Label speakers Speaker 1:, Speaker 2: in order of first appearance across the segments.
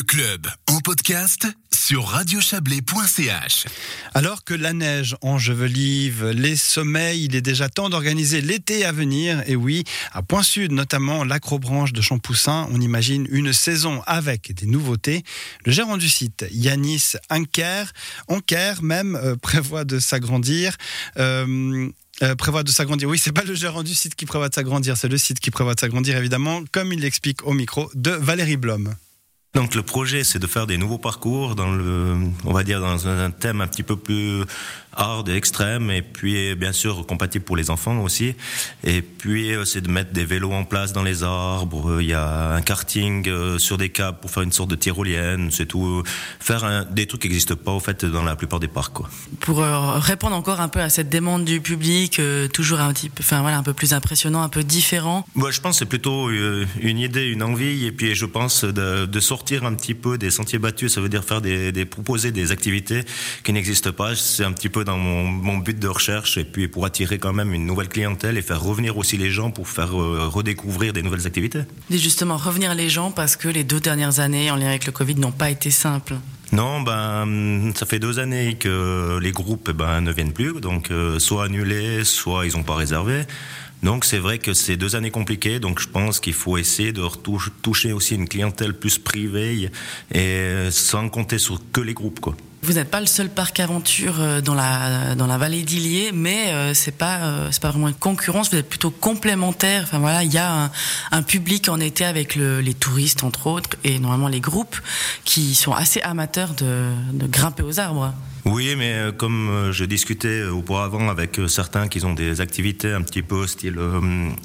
Speaker 1: Le club en podcast sur radiochablais.ch.
Speaker 2: Alors que la neige enjevelive les sommeils, il est déjà temps d'organiser l'été à venir. Et oui, à Point Sud, notamment l'acrobranche de Champoussin, on imagine une saison avec des nouveautés. Le gérant du site, Yanis Anker, Anker même, euh, prévoit de s'agrandir. Euh, euh, prévoit de s'agrandir. Oui, c'est pas le gérant du site qui prévoit de s'agrandir, c'est le site qui prévoit de s'agrandir, évidemment, comme il l'explique au micro de Valérie Blom.
Speaker 3: Donc le projet, c'est de faire des nouveaux parcours dans le, on va dire dans un thème un petit peu plus hard et extrême, et puis bien sûr compatible pour les enfants aussi. Et puis euh, c'est de mettre des vélos en place dans les arbres. Il y a un karting euh, sur des câbles pour faire une sorte de tyrolienne. C'est tout. Faire un, des trucs qui n'existent pas au fait dans la plupart des parcs. Quoi.
Speaker 4: Pour euh, répondre encore un peu à cette demande du public, toujours un petit peu, enfin voilà, un peu plus impressionnant, un peu différent.
Speaker 3: Moi, je pense c'est plutôt une idée, une envie, et puis je pense de, de, sortir un petit peu des sentiers battus. Ça veut dire faire des, des proposer des activités qui n'existent pas. C'est un petit peu dans mon, mon, but de recherche et puis pour attirer quand même une nouvelle clientèle et faire revenir aussi les gens pour faire euh, redécouvrir des nouvelles activités.
Speaker 4: Et justement, revenir les gens parce que les deux dernières années en lien avec le Covid n'ont pas été simples.
Speaker 3: Non, ben ça fait deux années que les groupes eh ben, ne viennent plus, donc euh, soit annulés, soit ils n'ont pas réservé. Donc c'est vrai que c'est deux années compliquées, donc je pense qu'il faut essayer de toucher aussi une clientèle plus privée et sans compter sur que les groupes quoi.
Speaker 4: Vous n'êtes pas le seul parc aventure euh, dans la dans la vallée d'Illier, mais euh, c'est pas euh, c'est pas vraiment une concurrence. Vous êtes plutôt complémentaire. Enfin voilà, il y a un, public en été avec le, les touristes entre autres et normalement les groupes qui sont assez amateurs de grimper aux arbres.
Speaker 3: Oui, mais euh, comme euh, je discutais auparavant avec euh, certains qui ont des activités un petit peu style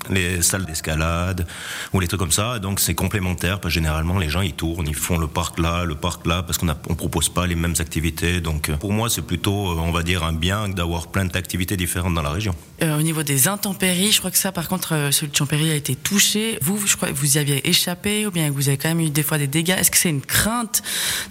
Speaker 3: les salles d'escalade ou les trucs comme ça, donc c'est complémentaire. Parce que généralement, les gens ils tournent, ils font le parc là, le parc là, parce qu'on on propose pas les mêmes activités. Donc pour moi, c'est plutôt, on va dire, un bien d'avoir plein d'activités différentes dans la région.
Speaker 4: Euh, au niveau des intempéries, je crois que ça, par contre, celui de Champéry a été touché. Vous, je crois, vous y aviez échappé ou bien vous avez quand même eu des fois des dégâts? Est-ce que c'est une crainte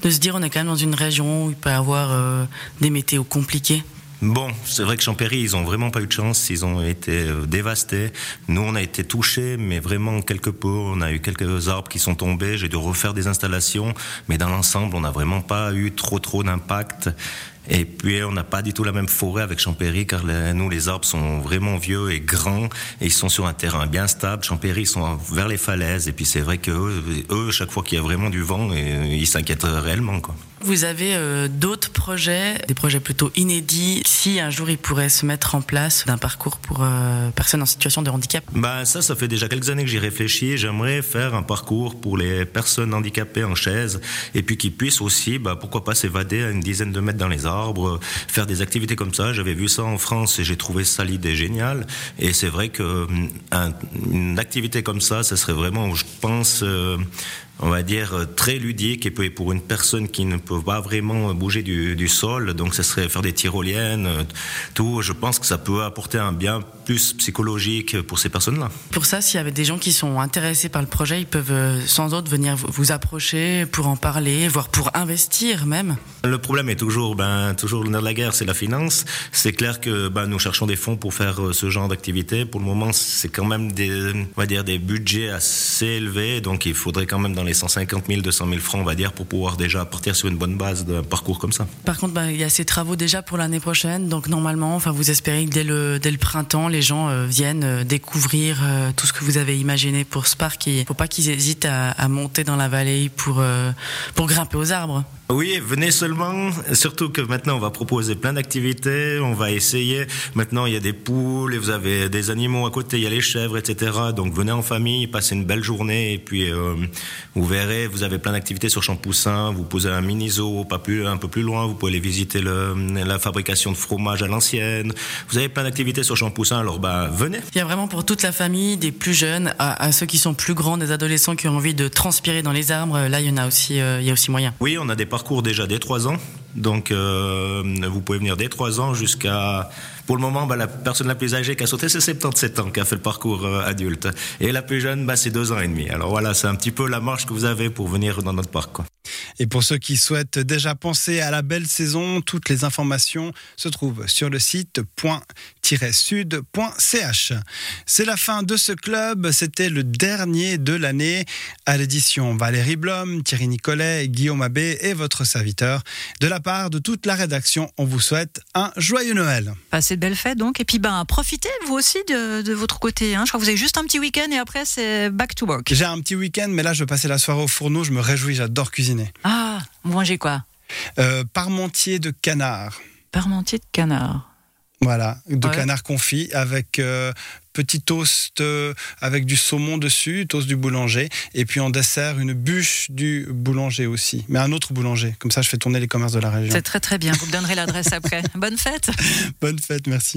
Speaker 4: de se dire on est quand même dans une région où il peut y avoir euh, des météos compliqués
Speaker 3: Bon, c'est vrai que Champéry, ils ont vraiment pas eu de chance, ils ont été euh, dévastés. Nous, on a été touchés, mais vraiment quelque peu. On a eu quelques arbres qui sont tombés, j'ai dû refaire des installations, mais dans l'ensemble, on n'a vraiment pas eu trop trop d'impact. Et puis on n'a pas du tout la même forêt avec Champéry car nous les arbres sont vraiment vieux et grands et ils sont sur un terrain bien stable. Champéry ils sont vers les falaises et puis c'est vrai que eux, chaque fois qu'il y a vraiment du vent, ils s'inquiètent réellement quoi.
Speaker 4: Vous avez euh, d'autres projets, des projets plutôt inédits. Si un jour ils pourraient se mettre en place d'un parcours pour euh, personnes en situation de handicap?
Speaker 3: Ben ça, ça fait déjà quelques années que j'y réfléchis. J'aimerais faire un parcours pour les personnes handicapées en chaise et puis qu'ils puissent aussi, bah, pourquoi pas s'évader à une dizaine de mètres dans les arbres, faire des activités comme ça. J'avais vu ça en France et j'ai trouvé ça l'idée géniale. Et c'est vrai que un, une activité comme ça, ça serait vraiment, je pense, euh, on va dire, euh, très ludique et pour une personne qui ne peut pas vraiment bouger du, du sol, donc ce serait faire des tyroliennes, euh, tout, je pense que ça peut apporter un bien plus psychologique pour ces personnes-là.
Speaker 4: Pour ça, s'il y avait des gens qui sont intéressés par le projet, ils peuvent euh, sans doute venir vous approcher pour en parler, voire pour investir même.
Speaker 3: Le problème est toujours, ben, toujours le nerf de la guerre, c'est la finance. C'est clair que ben, nous cherchons des fonds pour faire ce genre d'activité. Pour le moment, c'est quand même des, on va dire, des budgets assez élevés, donc il faudrait quand même dans les 150 000, 200 000 francs, on va dire, pour pouvoir déjà partir sur une bonne base d'un parcours comme ça.
Speaker 4: Par contre, bah, il y a ces travaux déjà pour l'année prochaine, donc normalement, enfin, vous espérez que dès le, dès le printemps, les gens euh, viennent euh, découvrir euh, tout ce que vous avez imaginé pour ce parc. Il ne faut pas qu'ils hésitent à, monter dans la vallée pour, pour grimper aux arbres.
Speaker 3: Oui, venez seulement. Surtout que maintenant, on va proposer plein d'activités. On va essayer. Maintenant, il y a des poules et vous avez des animaux à côté. Il y a les chèvres, etc. Donc, venez en famille, passez une belle journée et puis euh, vous verrez, vous avez plein d'activités sur Champoussin. Vous posez un mini zoo, pas plus, un peu plus loin. Vous pouvez aller visiter le, la fabrication de fromage à l'ancienne. Vous avez plein d'activités sur Champoussin. Alors, bah, venez.
Speaker 4: Il y a vraiment pour toute la famille, des plus jeunes à, à, ceux qui sont plus grands, des adolescents qui ont envie de transpirer dans les arbres. Là, il y en a aussi, euh, il y a aussi moyen.
Speaker 3: Oui, on a des parcours déjà dès 3 ans. Donc, euh, vous pouvez venir dès 3 ans jusqu'à. Pour le moment, bah, la personne la plus âgée qui a sauté, c'est 77 ans qui a fait le parcours euh, adulte. Et la plus jeune, bah, c'est 2 ans et demi. Alors voilà, c'est un petit peu la marche que vous avez pour venir dans notre parc.
Speaker 2: Et pour ceux qui souhaitent déjà penser à la belle saison, toutes les informations se trouvent sur le site point-sud.ch. C'est la fin de ce club. C'était le dernier de l'année. À l'édition Valérie Blom, Thierry Nicolet, Guillaume Abbé et votre serviteur. De la part de toute la rédaction, on vous souhaite un joyeux Noël.
Speaker 5: Passez de belles fêtes donc. Et puis ben, profitez vous aussi de, de votre côté. Hein. Je crois que vous avez juste un petit week-end et après c'est back to work.
Speaker 2: J'ai un petit week-end, mais là je vais passer la soirée au fourneau. Je me réjouis, j'adore cuisiner.
Speaker 5: Ah, vous mangez quoi?
Speaker 2: Euh, parmentier de canard.
Speaker 5: Parmentier de canard.
Speaker 2: Voilà, de
Speaker 5: Ouais.
Speaker 2: canard confit avec euh, petit toast euh, avec du saumon dessus, toast du boulanger, et puis en dessert une bûche du boulanger aussi, mais un autre boulanger. Comme ça, je fais tourner les commerces de la région.
Speaker 5: C'est très très bien. Vous me donnerez l'adresse après. Bonne fête.
Speaker 2: Bonne fête, merci.